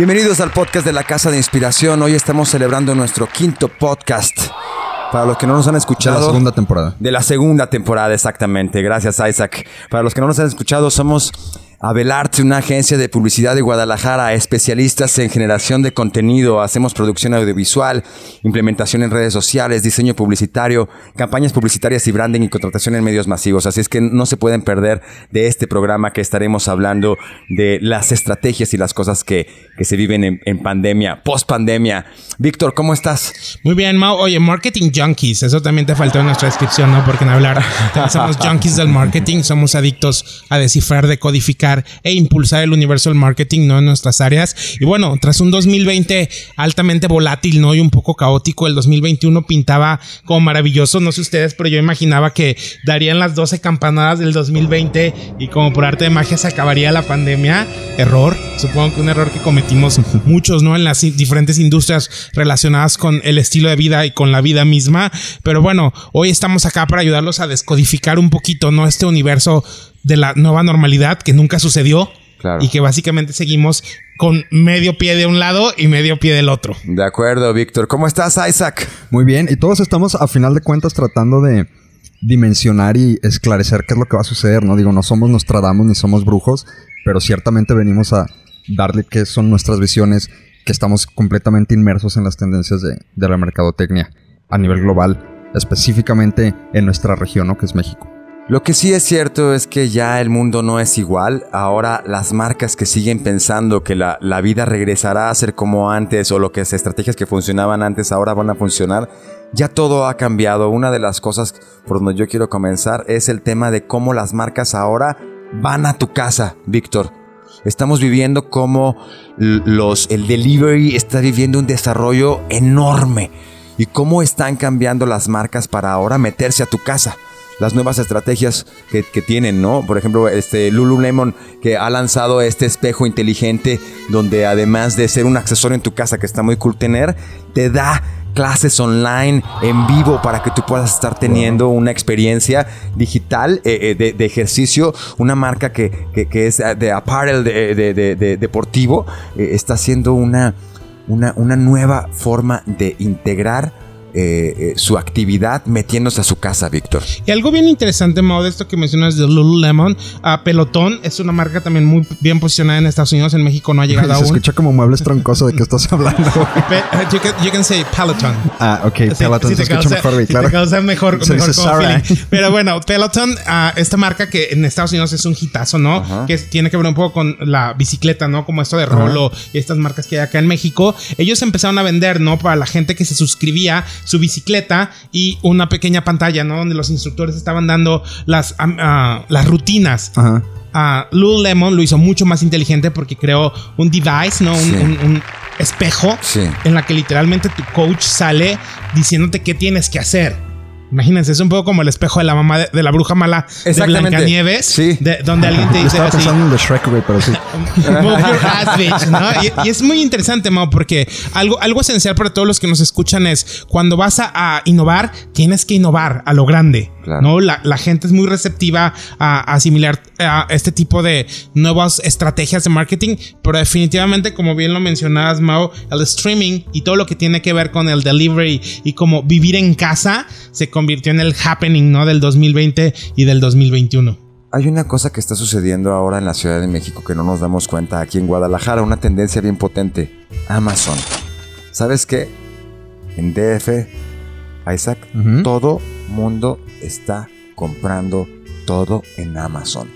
Bienvenidos al podcast de la Casa de Inspiración. Hoy estamos celebrando nuestro quinto podcast. Para los que no nos han escuchado. De la segunda temporada. De la segunda temporada, exactamente. Gracias, Isaac. Para los que no nos han escuchado, somos Abelarte, una agencia de publicidad de Guadalajara, especialistas en generación de contenido, hacemos producción audiovisual, implementación en redes sociales, diseño publicitario, campañas publicitarias y branding y contratación en medios masivos. Así es que no se pueden perder de este programa que estaremos hablando de las estrategias y las cosas que, que se viven en, en pandemia, post pandemia. Víctor, ¿cómo estás? Muy bien, Mau. Oye, marketing junkies, eso también te faltó en nuestra descripción, ¿no? Porque en hablar somos junkies del marketing, somos adictos a descifrar, decodificar e impulsar el universo del marketing, ¿no? En nuestras áreas. Y bueno, tras un 2020 altamente volátil, ¿no? Y un poco caótico, el 2021 pintaba como maravilloso. No sé ustedes, pero yo imaginaba que darían las 12 campanadas del 2020 y como por arte de magia se acabaría la pandemia. Error. Supongo que un error que cometimos muchos, ¿no? En las diferentes industrias relacionadas con el estilo de vida y con la vida misma. Pero bueno, hoy estamos acá para ayudarlos a descodificar un poquito, ¿no? Este universo de la nueva normalidad que nunca sucedió. Y que básicamente seguimos con medio pie de un lado y medio pie del otro. De acuerdo, Víctor. ¿Cómo estás, Isaac? Muy bien. Y todos estamos, a final de cuentas, tratando de dimensionar y esclarecer qué es lo que va a suceder. No digo, no somos Nostradamus ni somos brujos, pero ciertamente venimos a darle qué son nuestras visiones, que estamos completamente inmersos en las tendencias de, de la mercadotecnia a nivel global, específicamente en nuestra región, ¿no? que es México. Lo que sí es cierto es que ya el mundo no es igual. Ahora las marcas que siguen pensando que la, vida regresará a ser como antes o lo que es estrategias que funcionaban antes ahora van a funcionar, ya todo ha cambiado. Una de las cosas por donde yo quiero comenzar es el tema de cómo las marcas ahora van a tu casa, Víctor. Estamos viviendo como los, el delivery está viviendo un desarrollo enorme y cómo están cambiando las marcas para ahora meterse a tu casa las nuevas estrategias que, tienen, ¿no? Por ejemplo, este Lululemon que ha lanzado este espejo inteligente donde además de ser un accesorio en tu casa que está muy cool tener, te da clases online en vivo para que tú puedas estar teniendo una experiencia digital eh, eh, de, ejercicio. Una marca que, es de apparel de, deportivo eh, está haciendo una, una, una nueva forma de integrar eh, eh, su actividad metiéndose a su casa, Víctor. Y algo bien interesante, Mau, de esto que mencionas de Lululemon, uh, Pelotón es una marca también muy bien posicionada en Estados Unidos, en México no ha llegado aún. Se escucha como muebles troncoso de qué estás hablando. Pe you, can, you, can, say Peloton. Ah, ok, Peloton se escucha mejor, claro. te causa mejor, mejor Pero bueno, Peloton, uh, esta marca que en Estados Unidos es un hitazo, ¿no? Que tiene que ver un poco con la bicicleta, ¿no? Como esto de Rolo y estas marcas que hay acá en México. Ellos empezaron a vender, ¿no? Para la gente que se suscribía su bicicleta y una pequeña pantalla, ¿no? Donde los instructores estaban dando las, uh, las rutinas. Ajá. Uh, Lululemon lo hizo mucho más inteligente porque creó un device, ¿no? Un, un, un espejo en la que literalmente tu coach sale diciéndote qué tienes que hacer. Imagínense, es un poco como el espejo de la mamá de, la bruja mala de Blancanieves. Sí. donde alguien te dice. estaba así, pensando en The Shrek, güey, pero sí. Move your ass, bitch, ¿no? Y, es muy interesante, Mau, porque algo, algo esencial para todos los que nos escuchan es cuando vas a, innovar, tienes que innovar a lo grande. ¿No? La, la, gente es muy receptiva a, asimilar a este tipo de nuevas estrategias de marketing, pero definitivamente, como bien lo mencionabas, Mau, el streaming y todo lo que tiene que ver con el delivery y como vivir en casa se convirtió en el happening, ¿no? Del 2020 y del 2021. Hay una cosa que está sucediendo ahora en la Ciudad de México que no nos damos cuenta aquí en Guadalajara, una tendencia bien potente. Amazon. ¿Sabes qué? En DF, Isaac, todo mundo está comprando todo en Amazon.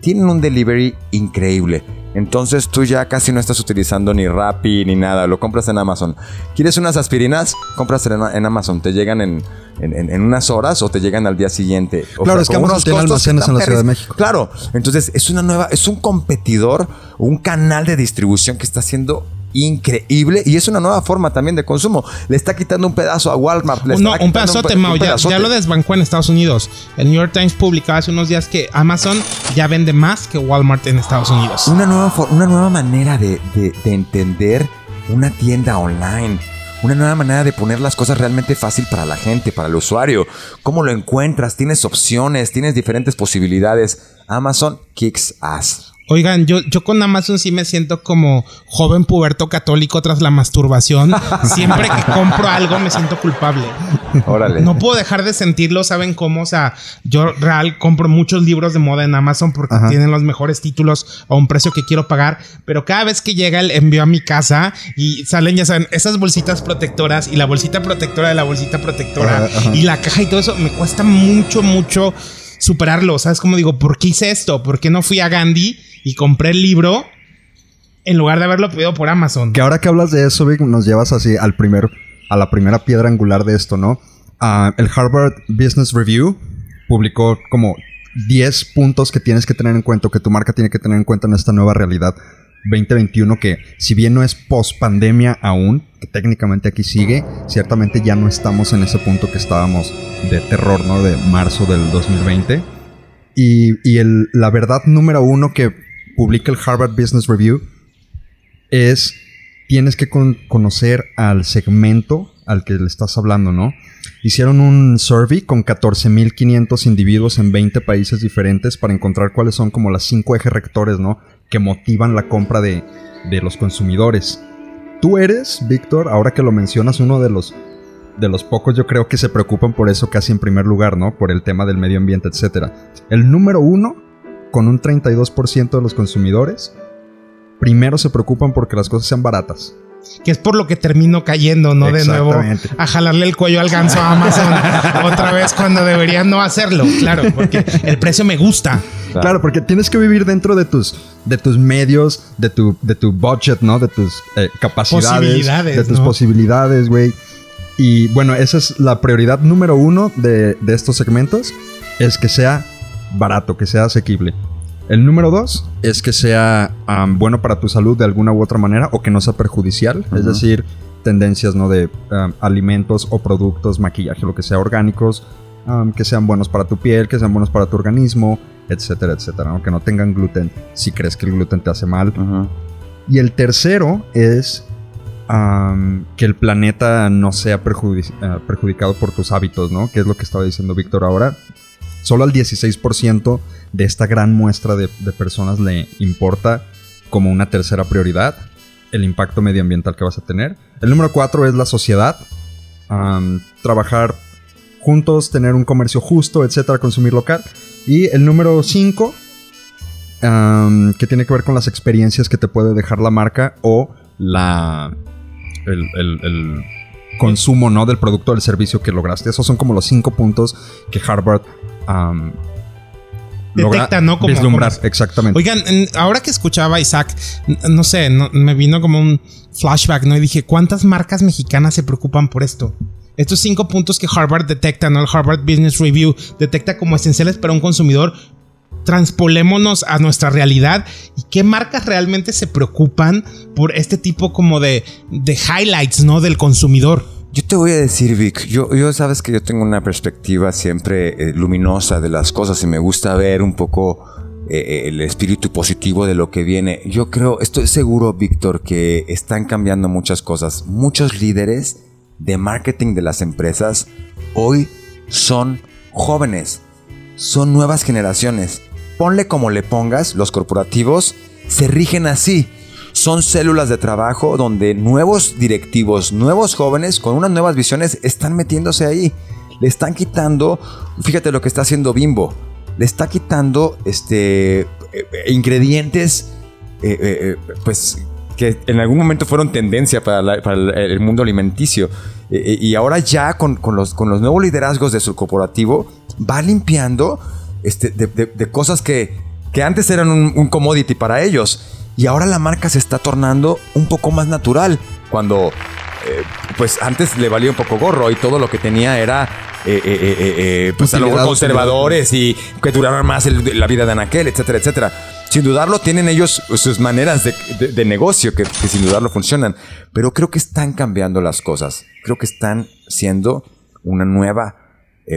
Tienen un delivery increíble. Entonces tú ya casi no estás utilizando ni Rappi ni nada, lo compras en Amazon. ¿Quieres unas aspirinas? Compras en, Amazon, te llegan en, unas horas o te llegan al día siguiente. claro, es que Amazon tiene almacenes en la Ciudad de México. Claro, entonces es una nueva, es un competidor, un canal de distribución que está haciendo increíble y es una nueva forma también de consumo. Le está quitando un pedazo a Walmart. no, un pedazote, Mau. Ya, ya, lo desbancó en Estados Unidos. El New York Times publicaba hace unos días que Amazon ya vende más que Walmart en Estados Unidos. Una nueva, una nueva manera de, de, de entender una tienda online. Una nueva manera de poner las cosas realmente fácil para la gente, para el usuario. ¿Cómo lo encuentras? Tienes opciones, tienes diferentes posibilidades. Amazon kicks ass. Oigan, yo, yo con Amazon sí me siento como joven puberto católico tras la masturbación. Siempre que compro algo me siento culpable. Órale. No puedo dejar de sentirlo, ¿saben cómo? O sea, yo real compro muchos libros de moda en Amazon porque Ajá. tienen los mejores títulos a un precio que quiero pagar, pero cada vez que llega el envío a mi casa y salen, ya saben, esas bolsitas protectoras y la bolsita protectora de la bolsita protectora Ajá, y la caja y todo eso, me cuesta mucho, mucho superarlo. ¿Sabes cómo digo? ¿Por qué hice esto? ¿Por qué no fui a Gandhi y compré el libro en lugar de haberlo pedido por Amazon? Que ahora que hablas de eso, Vic, nos llevas así al primer, a la primera piedra angular de esto, ¿no? Ah, el Harvard Business Review publicó como 10 puntos que tienes que tener en cuenta, que tu marca tiene que tener en cuenta en esta nueva realidad 2021, que si bien no es post pandemia aún, que técnicamente aquí sigue, ciertamente ya no estamos en ese punto que estábamos de terror, ¿no? De marzo del 2020. Y, y el- la verdad número uno que publica el Harvard Business Review es tienes que con- conocer al segmento al que le estás hablando, ¿no? Hicieron un survey con 14.500 individuos en 20 países diferentes para encontrar cuáles son como las cinco ejes rectores, ¿no? Que motivan la compra de, de los consumidores. Tú eres, Víctor, ahora que lo mencionas, uno de los, de los pocos yo creo que se preocupan por eso casi en primer lugar, ¿no? Por el tema del medio ambiente, etc. El número uno, con un 32% de los consumidores, primero se preocupan porque las cosas sean baratas. Que es por lo que termino cayendo, ¿no? De nuevo a jalarle el cuello al ganso a Amazon otra vez cuando debería no hacerlo. Claro, porque el precio me gusta. Claro. porque tienes que vivir dentro de tus, de tus medios, de tu, de tu budget, ¿no? De tus eh, capacidades, Posibilidades, de tus ¿no? posibilidades, güey. Y bueno, esa es la prioridad número uno de, de estos segmentos, es que sea barato, que sea asequible. El número dos es que sea bueno para tu salud de alguna u otra manera o que no sea perjudicial, es decir, tendencias ¿no? de alimentos o productos, maquillaje, lo que sea orgánicos, que sean buenos para tu piel, que sean buenos para tu organismo, etcétera, etcétera, ¿no? que no tengan gluten si crees que el gluten te hace mal. Y el tercero es que el planeta no sea ah, perjudicado por tus hábitos, ¿no? Que es lo que estaba diciendo Víctor ahora. Solo al 16% de esta gran muestra de, personas le importa como una tercera prioridad el impacto medioambiental que vas a tener. El número cuatro es la sociedad. Trabajar juntos, tener un comercio justo, etcétera, consumir local. Y el número 5, que tiene que ver con las experiencias que te puede dejar la marca o la el, el- el consumo ¿no? del producto o del servicio que lograste. Esos son como los cinco puntos que Harvard Detecta, ¿no? Como- vislumbrar. como- Exactamente. Oigan, ahora que escuchaba a Isaac, no sé, no- me vino como un flashback, ¿no? Y dije, ¿cuántas marcas mexicanas se preocupan por esto? Estos cinco puntos que Harvard detecta, ¿no? El Harvard Business Review detecta como esenciales para un consumidor. Transpolémonos a nuestra realidad y qué marcas realmente se preocupan por este tipo como de, de highlights, ¿no? Del consumidor. Yo te voy a decir, Vic, yo, yo sabes que yo tengo una perspectiva siempre eh, luminosa de las cosas y me gusta ver un poco eh, el espíritu positivo de lo que viene. Yo creo, estoy seguro, Víctor, que están cambiando muchas cosas. Muchos líderes de marketing de las empresas hoy son jóvenes, son nuevas generaciones. Ponle como le pongas, los corporativos se rigen así. Son células de trabajo donde nuevos directivos, nuevos jóvenes con unas nuevas visiones están metiéndose ahí. Le están quitando, fíjate lo que está haciendo Bimbo, le está quitando este eh, eh, ingredientes eh, pues que en algún momento fueron tendencia para, el, mundo alimenticio. Y ahora ya con, con los, con los nuevos liderazgos de su corporativo, va limpiando este, de, cosas que, que antes eran un commodity para ellos. Y ahora la marca se está tornando un poco más natural. Cuando, eh, pues antes le valía un poco gorro y todo lo que tenía era, eh, eh, eh, eh, pues a lo mejor Utilidad, conservadores y que duraran más el- la vida de Anaquel, etcétera, etcétera. Sin dudarlo, tienen ellos sus maneras de, de- de negocio que, que sin dudarlo funcionan. Pero creo que están cambiando las cosas. Creo que están siendo una nueva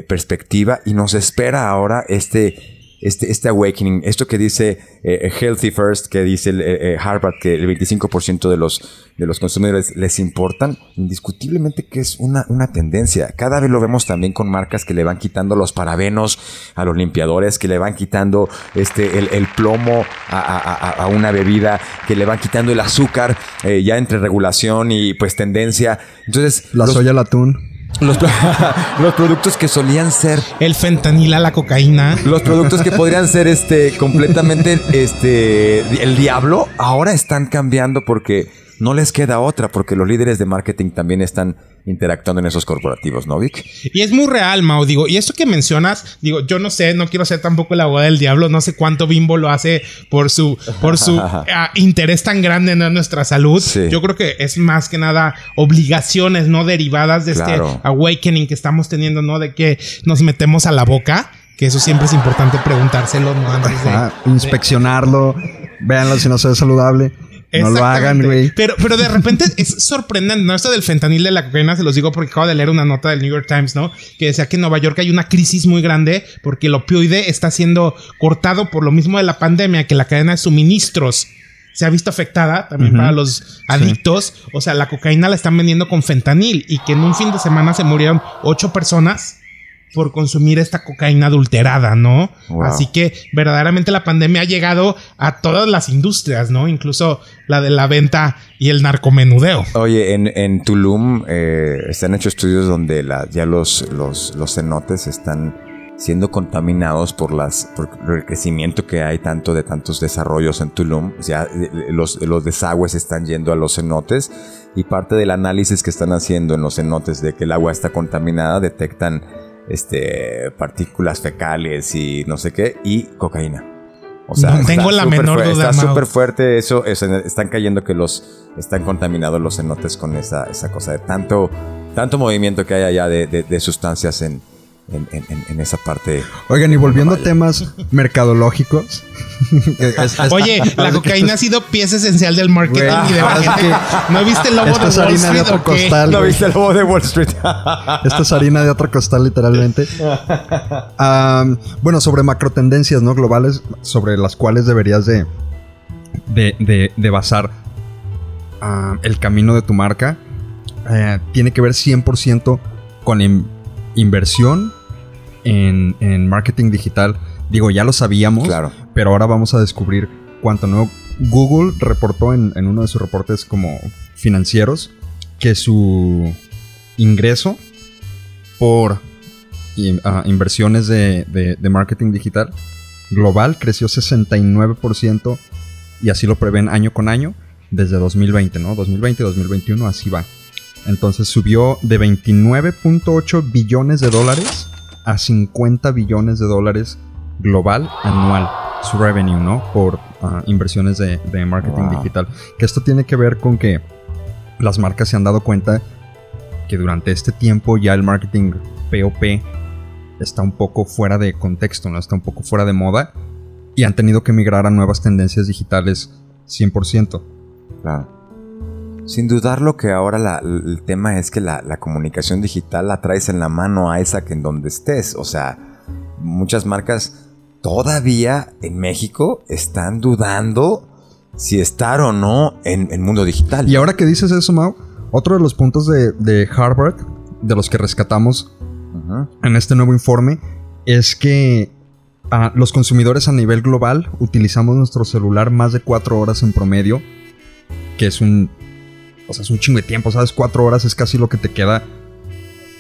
perspectiva y nos espera ahora este este, este awakening, esto que dice eh, Healthy First, que dice eh, eh, Harvard, que el 25% de los, de los consumidores les importan, indiscutiblemente que es una, una tendencia. Cada vez lo vemos también con marcas que le van quitando los parabenos a los limpiadores, que le van quitando este, el, el plomo a, a, a, una bebida, que le van quitando el azúcar, ya entre regulación y pues tendencia. Entonces, la soya, el atún. Los, los, productos que solían ser. El fentanil a la cocaína. Los productos que podrían ser este completamente este el diablo, ahora están cambiando porque no les queda otra, porque los líderes de marketing también están interactuando en esos corporativos, ¿no, Vic? Y es muy real, Mao. Digo, y esto que mencionas, digo, yo no sé, no quiero ser tampoco la abogada del diablo, no sé cuánto Bimbo lo hace por su, por su ah, interés tan grande en nuestra salud. Yo creo que es más que nada obligaciones, no derivadas de este awakening que estamos teniendo, ¿no? De que nos metemos a la boca. Que eso siempre es importante preguntárselo, ¿no? Antes de, inspeccionarlo, véanlo si no se ve saludable. No lo hagan, güey. Pero, pero de repente es sorprendente, ¿no? Esto del fentanil de la cocaína se los digo porque acabo de leer una nota del New York Times, ¿no? Que decía que en Nueva York hay una crisis muy grande porque el opioide está siendo cortado por lo mismo de la pandemia, que la cadena de suministros se ha visto afectada también para los adictos. O sea, la cocaína la están vendiendo con fentanil y que en un fin de semana se murieron ocho personas por consumir esta cocaína adulterada, ¿no? Así que verdaderamente la pandemia ha llegado a todas las industrias, ¿no? Incluso la de la venta y el narcomenudeo. Oye, en, Tulum eh, están hechos estudios donde ya los, los, los cenotes están siendo contaminados por las por el crecimiento que hay tanto de tantos desarrollos en Tulum. O sea, los, los desagües están yendo a los cenotes y parte del análisis que están haciendo en los cenotes de que el agua está contaminada detectan este, partículas fecales y no sé qué, y cocaína. O sea, tengo la menor duda. Está súper fuerte eso, Están cayendo que los. Están contaminados los cenotes con esa, esa cosa de tanto, tanto movimiento que hay allá de sustancias en, en, esa parte. Oigan, y volviendo a temas mercadológicos. Oye, la cocaína ha sido pieza esencial del marketing y de ¿No viste el lobo de Wall Street? De costal, ¿No viste el lobo de Wall Street? Esto es harina de otro costal, literalmente. bueno, sobre macro tendencias ¿no? globales, sobre las cuales deberías de, de, de, basar el camino de tu marca, eh, tiene que ver 100% con inversión en, marketing digital, digo, ya lo sabíamos, pero ahora vamos a descubrir cuánto nuevo. Google reportó en, uno de sus reportes como financieros que su ingreso por ah, inversiones de, marketing digital global creció 69% y así lo prevén año con año desde 2020, ¿no? 2020 2021 así va. Entonces subió de 29.8 billones de dólares a 50 billones de dólares global anual su revenue, ¿no? Por ah, inversiones de, marketing digital. Que esto tiene que ver con que las marcas se han dado cuenta que durante este tiempo ya el marketing POP está un poco fuera de contexto, ¿no? Está un poco fuera de moda y han tenido que migrar a nuevas tendencias digitales 100%. Claro. Sin dudar lo que ahora el tema es que la, comunicación digital la traes en la mano a esa que en donde estés. O sea, muchas marcas todavía en México están dudando si estar o no en el mundo digital. Y ahora que dices eso, Mau, otro de los puntos de, Harvard, de los que rescatamos en este nuevo informe, es que ah, los consumidores a nivel global utilizamos nuestro celular más de cuatro horas en promedio, que es un o sea, es un chingo de tiempo, ¿sabes? Cuatro horas es casi lo que te queda.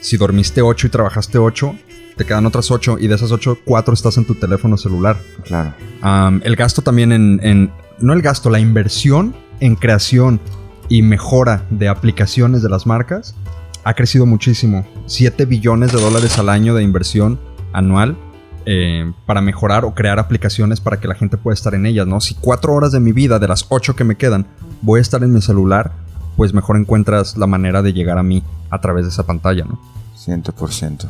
Si dormiste ocho y trabajaste ocho, te quedan otras ocho y de esas ocho, cuatro estás en tu teléfono celular. Claro. el gasto también en, No el gasto, la inversión en creación y mejora de aplicaciones de las marcas ha crecido muchísimo. 7 billones de dólares al año de inversión anual eh, para mejorar o crear aplicaciones para que la gente pueda estar en ellas, ¿no? Si cuatro horas de mi vida, de las ocho que me quedan, voy a estar en mi celular, pues mejor encuentras la manera de llegar a mí a través de esa pantalla, ¿no? 100%.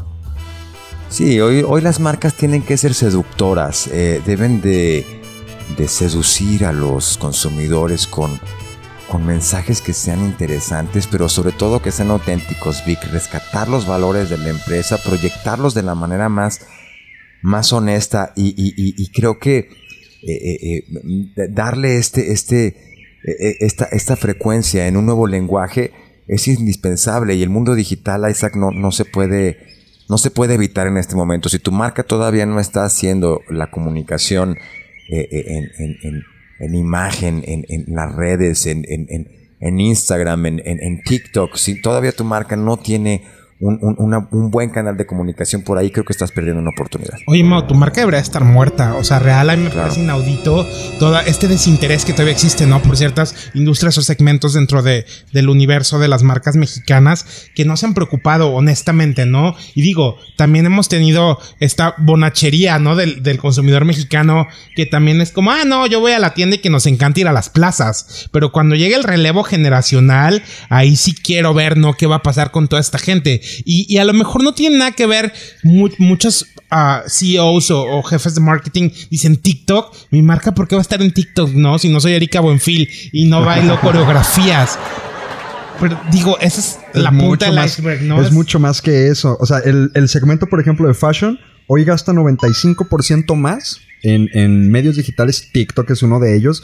Sí, hoy, hoy las marcas tienen que ser seductoras, eh, deben de, seducir a los consumidores con, con mensajes que sean interesantes, pero sobre todo que sean auténticos, Vic, rescatar los valores de la empresa, proyectarlos de la manera más más honesta y, creo que eh, darle este, este, esta, esta frecuencia en un nuevo lenguaje es indispensable y el mundo digital, Isaac, no, no se puede no se puede evitar en este momento. Si tu marca todavía no está haciendo la comunicación en, imagen, en, las redes, en, Instagram, en, TikTok, si todavía tu marca no tiene un, buen canal de comunicación por ahí, creo que estás perdiendo una oportunidad. Oye, Mo, tu marca debería estar muerta. O sea, real, a mí me parece inaudito todo este desinterés que todavía existe, ¿no? Por ciertas industrias o segmentos dentro de, del universo de las marcas mexicanas que no se han preocupado, honestamente, ¿no? Y digo, también hemos tenido esta bonachería, ¿no? Del, del consumidor mexicano que también es como, ah, no, yo voy a la tienda y que nos encanta ir a las plazas. Pero cuando llegue el relevo generacional, ahí sí quiero ver, ¿no? ¿Qué va a pasar con toda esta gente? Y, a lo mejor no tiene nada que ver. muchos uh, CEOs o, jefes de marketing dicen TikTok. Mi marca, ¿por qué va a estar en TikTok? No, si no soy Erika Buenfil y no bailo coreografías. Pero digo, esa es, la punta del iceberg, ¿no? Es, mucho más que eso. O sea, el, segmento, por ejemplo, de fashion, hoy gasta 95% más en, en medios digitales. TikTok es uno de ellos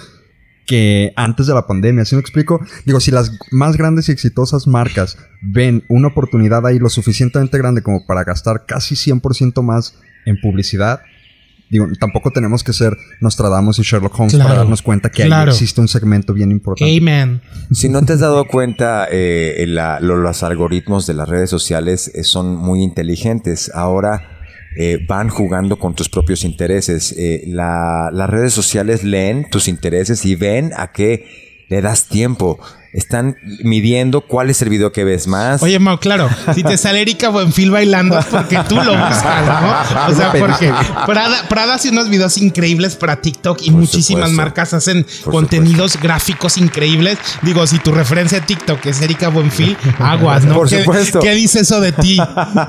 que antes de la pandemia. ¿Sí me explico? Digo, si las más grandes y exitosas marcas ven una oportunidad ahí lo suficientemente grande como para gastar casi 100% más en publicidad, digo, tampoco tenemos que ser Nostradamus y Sherlock Holmes para darnos cuenta que ahí existe un segmento bien importante. Amen. Si no te has dado cuenta, eh, los algoritmos de las redes sociales eh, son muy inteligentes. Ahora eh, van jugando con tus propios intereses. Eh, las redes sociales leen tus intereses y ven a qué le das tiempo están midiendo cuál es el video que ves más. Oye, Mau, claro, si te sale Erika Buenfil bailando es porque tú lo buscas, ¿no? O sea, porque Prada, hace unos videos increíbles para TikTok y muchísimas marcas hacen contenidos gráficos increíbles. Digo, si tu referencia a TikTok es Erika Buenfil, aguas, ¿no? Por supuesto. ¿Qué dice eso de ti?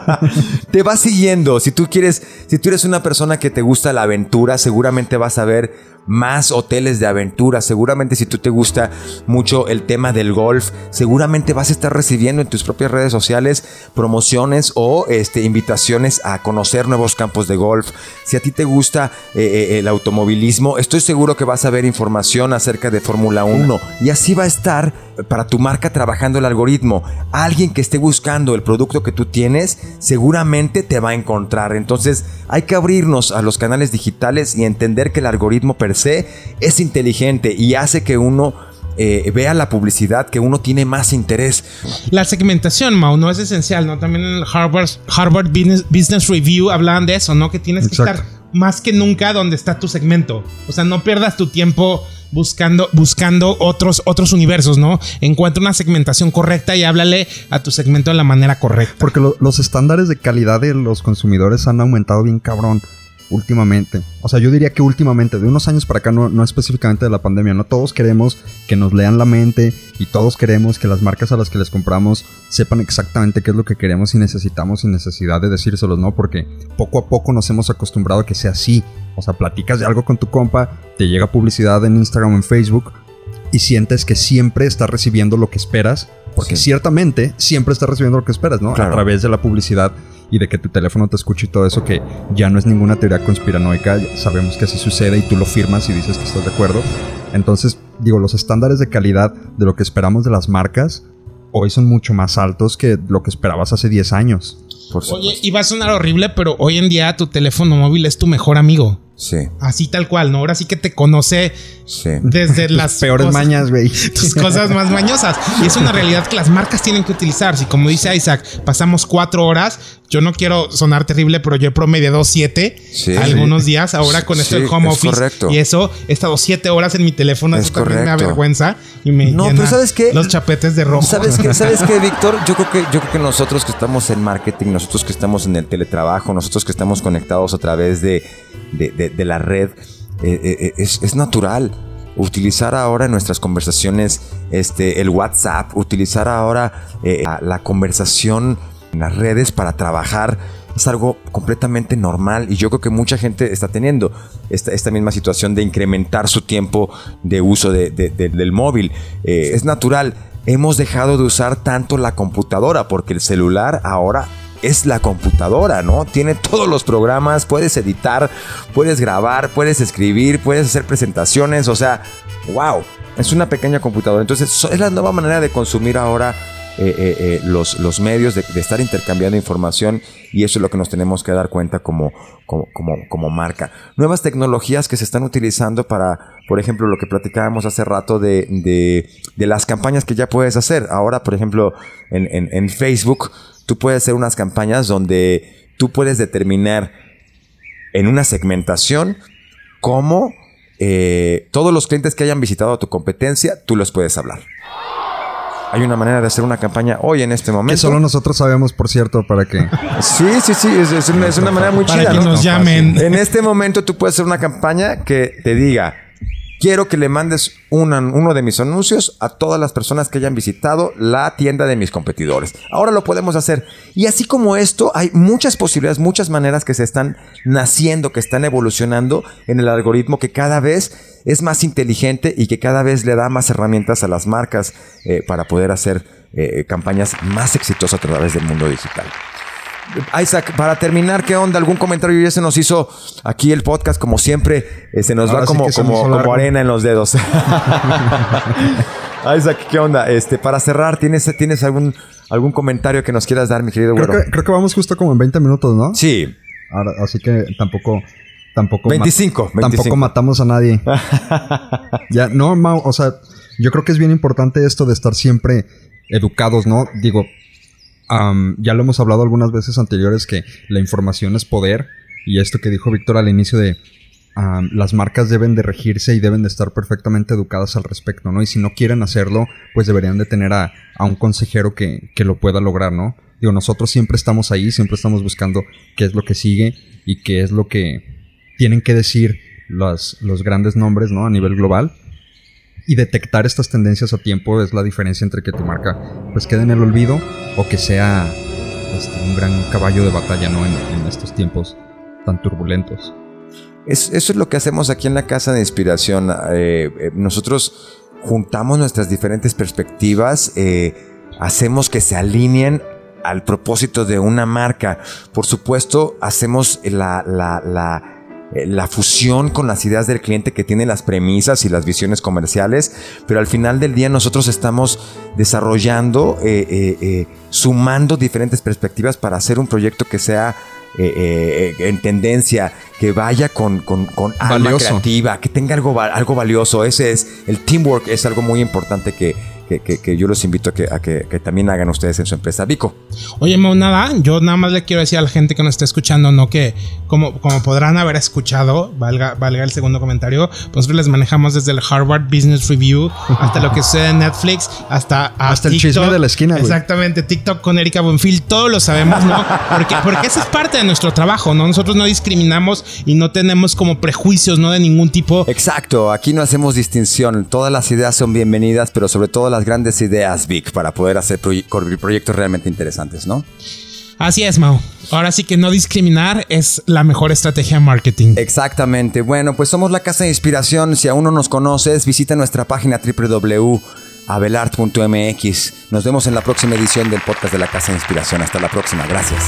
te vas siguiendo. Si tú quieres, si tú eres una persona que te gusta la aventura, seguramente vas a ver más hoteles de aventura. Seguramente si tú te gusta mucho el tema del golf, seguramente vas a estar recibiendo en tus propias redes sociales promociones o este, invitaciones a conocer nuevos campos de golf. Si a ti te gusta eh, eh, el automovilismo, estoy seguro que vas a ver información acerca de Fórmula 1 y así va a estar para tu marca trabajando el algoritmo. Alguien que esté buscando el producto que tú tienes, seguramente te va a encontrar. Entonces hay que abrirnos a los canales digitales y entender que el algoritmo per se es inteligente y hace que uno eh, vea la publicidad que uno tiene más interés. La segmentación, Mau, no es esencial, ¿no? También en el Harvard, Harvard Business, Review hablaban de eso, ¿no? Que tienes que estar más que nunca donde está tu segmento. O sea, no pierdas tu tiempo buscando, buscando otros, otros universos, ¿no? Encuentra una segmentación correcta y háblale a tu segmento de la manera correcta. Porque los estándares de calidad de los consumidores han aumentado bien cabrón últimamente. O sea, yo diría que últimamente, de unos años para acá, no, no específicamente de la pandemia, no todos queremos que nos lean la mente y todos queremos que las marcas a las que les compramos sepan exactamente qué es lo que queremos y necesitamos sin necesidad de decírselos, ¿no? Porque poco a poco nos hemos acostumbrado a que sea así. O sea, platicas de algo con tu compa, te llega publicidad en Instagram en Facebook y sientes que siempre estás recibiendo lo que esperas, porque ciertamente siempre estás recibiendo lo que esperas, ¿no? A través de la publicidad y de que tu teléfono te escuche y todo eso, que ya no es ninguna teoría conspiranoica, sabemos que así sucede y tú lo firmas y dices que estás de acuerdo. Entonces, digo, los estándares de calidad de lo que esperamos de las marcas hoy son mucho más altos que lo que esperabas hace 10 años. Oye, y va a sonar horrible, pero hoy en día tu teléfono móvil es tu mejor amigo. Sí. Así tal cual, ¿no? Ahora sí que te conoce desde las peores mañas, güey. Tus cosas más mañosas. Y es una realidad que las marcas tienen que utilizar. Si como dice Isaac, pasamos cuatro horas, yo no quiero sonar terrible, pero yo he promediado siete algunos días. Ahora con esto del home office y eso, he estado siete horas en mi teléfono. Es eso también me avergüenza y me no, pero ¿sabes qué? los chapetes de rojo. ¿Sabes qué, ¿Sabes qué, Víctor? Yo creo que yo creo que nosotros que estamos en marketing, nosotros que estamos en el teletrabajo, nosotros que estamos conectados a través de de, la red, eh, eh, eh, es, natural. Utilizar ahora en nuestras conversaciones este, el WhatsApp, utilizar ahora la conversación las redes para trabajar es algo completamente normal y yo creo que mucha gente está teniendo esta, esta misma situación de incrementar su tiempo de uso del móvil. es natural. Hemos dejado de usar tanto la computadora porque el celular ahora es la computadora, ¿no? Tiene todos los programas, puedes editar, puedes grabar, puedes escribir, puedes hacer presentaciones, o sea, wow, es una pequeña computadora. Entonces es la nueva manera de consumir ahora eh, eh, eh, los, los medios, de, estar intercambiando información y eso es lo que nos tenemos que dar cuenta como, como, como, marca. Nuevas tecnologías que se están utilizando para, por ejemplo, lo que platicábamos hace rato de, de, las campañas que ya puedes hacer. Ahora, por ejemplo, en, en, Facebook, tú puedes hacer unas campañas donde tú puedes determinar en una segmentación cómo todos los clientes que hayan visitado tu competencia, tú los puedes hablar. Hay una manera de hacer una campaña hoy en este momento. Que solo nosotros sabemos, por cierto, para que. sí, sí, sí. Es, una, manera muy chida. Para que nos llamen. En este momento tú puedes hacer una campaña que te diga quiero que le mandes uno de mis anuncios a todas las personas que hayan visitado la tienda de mis competidores. Ahora lo podemos hacer. Y así como esto, hay muchas posibilidades, muchas maneras que se están naciendo, que están evolucionando en el algoritmo que cada vez es más inteligente y que cada vez le da más herramientas a las marcas eh, para poder hacer eh, campañas más exitosas a través del mundo digital. Isaac, para terminar, ¿qué onda? ¿Algún comentario? Ya se nos hizo aquí el podcast, como siempre, eh, se nos va como, como, arena en los dedos. Isaac, ¿qué onda? Este, para cerrar, ¿tienes, ¿tienes algún, algún comentario que nos quieras dar, mi querido creo Que, creo que vamos justo como en 20 minutos, ¿no? Sí. así que tampoco... Tampoco 25, Tampoco matamos a nadie. ya, no, o sea, yo creo que es bien importante esto de estar siempre educados, ¿no? Digo, ya lo hemos hablado algunas veces anteriores que la información es poder y esto que dijo Víctor al inicio de las marcas deben de regirse y deben de estar perfectamente educadas al respecto, ¿no? Y si no quieren hacerlo, pues deberían de tener a, un consejero que, lo pueda lograr, ¿no? Digo, nosotros siempre estamos ahí, siempre estamos buscando qué es lo que sigue y qué es lo que tienen que decir los, los grandes nombres, ¿no? A nivel global y detectar estas tendencias a tiempo es la diferencia entre que tu marca pues quede en el olvido o que sea este, un gran caballo de batalla ¿no? en, estos tiempos tan turbulentos. eso es lo que hacemos aquí en la Casa de Inspiración. Eh, eh, nosotros juntamos nuestras diferentes perspectivas, eh, hacemos que se alineen al propósito de una marca. Por supuesto, hacemos la, la, la fusión con las ideas del cliente que tiene las premisas y las visiones comerciales, pero al final del día nosotros estamos desarrollando, eh, eh, sumando diferentes perspectivas para hacer un proyecto que sea en tendencia, que vaya con, con, con alma creativa, que tenga algo, algo valioso. Ese es el teamwork, es algo muy importante que, que, yo los invito a, que, a que, también hagan ustedes en su empresa. Vico. Oye, nada, yo nada más le quiero decir a la gente que nos está escuchando, ¿no? Que como, como podrán haber escuchado, valga, valga el segundo comentario, nosotros les manejamos desde el Harvard Business Review hasta lo que sea en Netflix, hasta, hasta el chisme de la esquina. Exactamente, TikTok con Erika Buenfil, todos lo sabemos, ¿no? Porque, porque esa es parte de nuestro trabajo, ¿no? Nosotros no discriminamos y no tenemos como prejuicios, ¿no? De ningún tipo. Exacto, aquí no hacemos distinción, todas las ideas son bienvenidas, pero sobre todo las grandes ideas, Vic, para poder hacer proyectos realmente interesantes, ¿no? Así es, Mao. Ahora sí que no discriminar es la mejor estrategia de marketing. Exactamente. Bueno, pues somos la Casa de Inspiración. Si aún no nos conoces, visita nuestra página www.abelart.mx. Nos vemos en la próxima edición del podcast de la Casa de Inspiración. Hasta la próxima. Gracias.